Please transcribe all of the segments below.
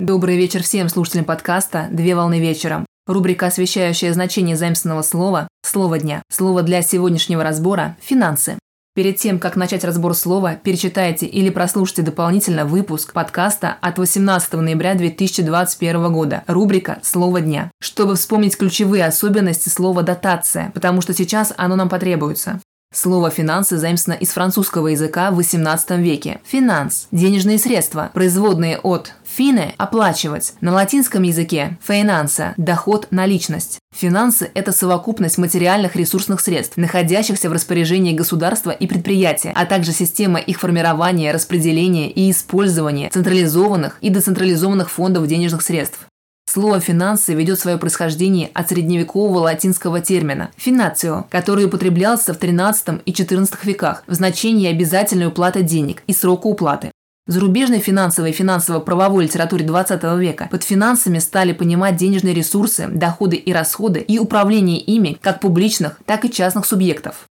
Добрый вечер всем слушателям подкаста «Две волны вечером». Рубрика, освещающая значение заимственного слова «Слово дня». Слово для сегодняшнего разбора – «финансы». Перед тем, как начать разбор слова, перечитайте или прослушайте дополнительно выпуск подкаста от 18 ноября 2021 года, рубрика «Слово дня», чтобы вспомнить ключевые особенности слова «дотация», потому что сейчас оно нам потребуется. Слово «финансы» заимствовано из французского языка в XVIII веке. Финанс – денежные средства, производные от фине – оплачивать. На латинском языке финанса – доход, наличность. Финансы – это совокупность материальных ресурсных средств, находящихся в распоряжении государства и предприятия, а также система их формирования, распределения и использования централизованных и децентрализованных фондов денежных средств. Слово «финансы» ведет свое происхождение от средневекового латинского термина «финацио», который употреблялся в XIII и XIV веках в значении обязательной уплаты денег и срока уплаты. В зарубежной финансовой и финансово-правовой литературе XX века под финансами стали понимать денежные ресурсы, доходы и расходы и управление ими как публичных, так и частных субъектов.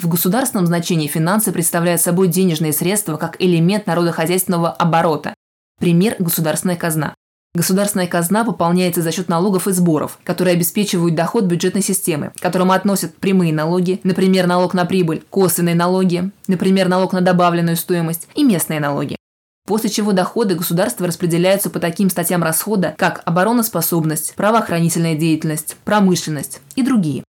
В государственном значении финансы представляют собой денежные средства как элемент народохозяйственного оборота. Пример – государственная казна. Государственная казна пополняется за счет налогов и сборов, которые обеспечивают доход бюджетной системы, к которым относят прямые налоги, например, налог на прибыль, косвенные налоги, например, налог на добавленную стоимость и местные налоги. После чего доходы государства распределяются по таким статьям расхода, как обороноспособность, правоохранительная деятельность, промышленность и другие.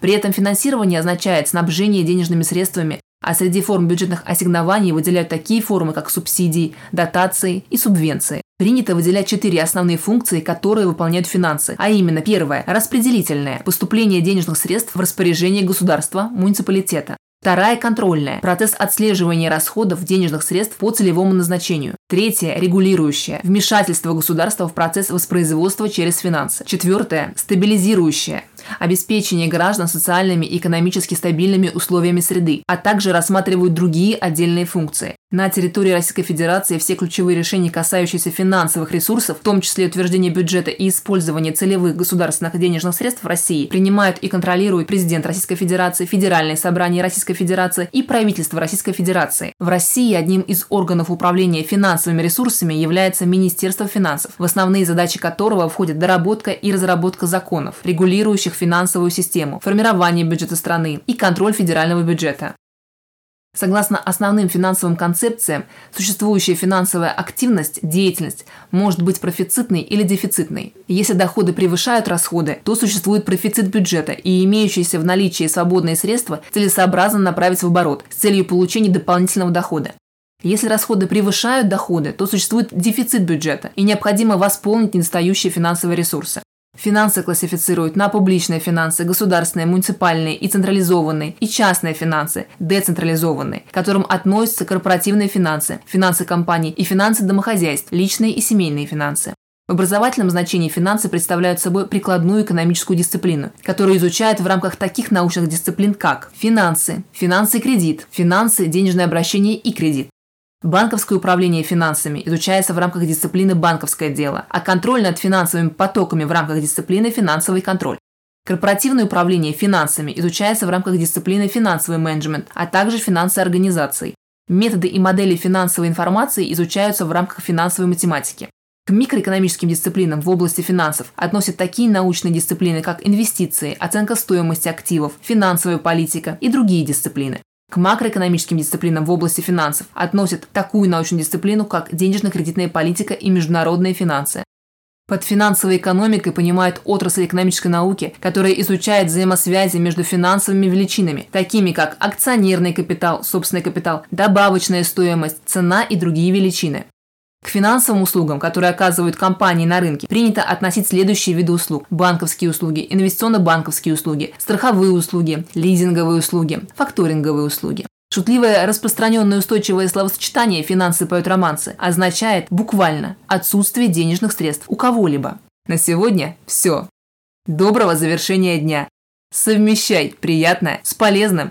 При этом финансирование означает снабжение денежными средствами, а среди форм бюджетных ассигнований выделяют такие формы, как субсидии, дотации и субвенции. Принято выделять четыре основные функции, которые выполняют финансы, а именно первое – распределительное – поступление денежных средств в распоряжение государства, муниципалитета. Вторая – контрольная – процесс отслеживания расходов денежных средств по целевому назначению. Третье – регулирующее – вмешательство государства в процесс воспроизводства через финансы. Четвертое – стабилизирующее обеспечение граждан социальными и экономически стабильными условиями среды, а также рассматривают другие отдельные функции. На территории Российской Федерации все ключевые решения, касающиеся финансовых ресурсов, в том числе утверждения бюджета и использования целевых государственных денежных средств в России, принимают и контролируют президент Российской Федерации, Федеральное собрание Российской Федерации и правительство Российской Федерации. В России одним из органов управления финансовыми ресурсами является Министерство финансов, в основные задачи которого входят доработка и разработка законов, регулирующих финансовую систему, формирование бюджета страны и контроль федерального бюджета. Согласно основным финансовым концепциям, существующая финансовая активность, деятельность может быть профицитной или дефицитной. Если доходы превышают расходы, то существует профицит бюджета, и имеющиеся в наличии свободные средства целесообразно направить в оборот с целью получения дополнительного дохода. Если расходы превышают доходы, то существует дефицит бюджета, и необходимо восполнить недостающие финансовые ресурсы. Финансы классифицируют на публичные финансы, государственные, муниципальные и централизованные, и частные финансы, децентрализованные, к которым относятся корпоративные финансы, финансы компаний и финансы домохозяйств, личные и семейные финансы. В образовательном значении финансы представляют собой прикладную экономическую дисциплину, которую изучают в рамках таких научных дисциплин, как финансы, финансы кредит, финансы, денежное обращение и кредит, Банковское управление финансами изучается в рамках дисциплины «Банковское дело», а контроль над финансовыми потоками в рамках дисциплины «Финансовый контроль». Корпоративное управление финансами изучается в рамках дисциплины «Финансовый менеджмент», а также «Финансы организаций». Методы и модели финансовой информации изучаются в рамках финансовой математики. К микроэкономическим дисциплинам в области финансов относят такие научные дисциплины, как инвестиции, оценка стоимости активов, финансовая политика и другие дисциплины. К макроэкономическим дисциплинам в области финансов относят такую научную дисциплину, как денежно-кредитная политика и международные финансы. Под финансовой экономикой понимают отрасль экономической науки, которая изучает взаимосвязи между финансовыми величинами, такими как акционерный капитал, собственный капитал, добавочная стоимость, цена и другие величины. К финансовым услугам, которые оказывают компании на рынке, принято относить следующие виды услуг. Банковские услуги, инвестиционно-банковские услуги, страховые услуги, лизинговые услуги, факторинговые услуги. Шутливое распространенное устойчивое словосочетание «финансы поют романсы» означает буквально отсутствие денежных средств у кого-либо. На сегодня все. Доброго завершения дня. Совмещай приятное с полезным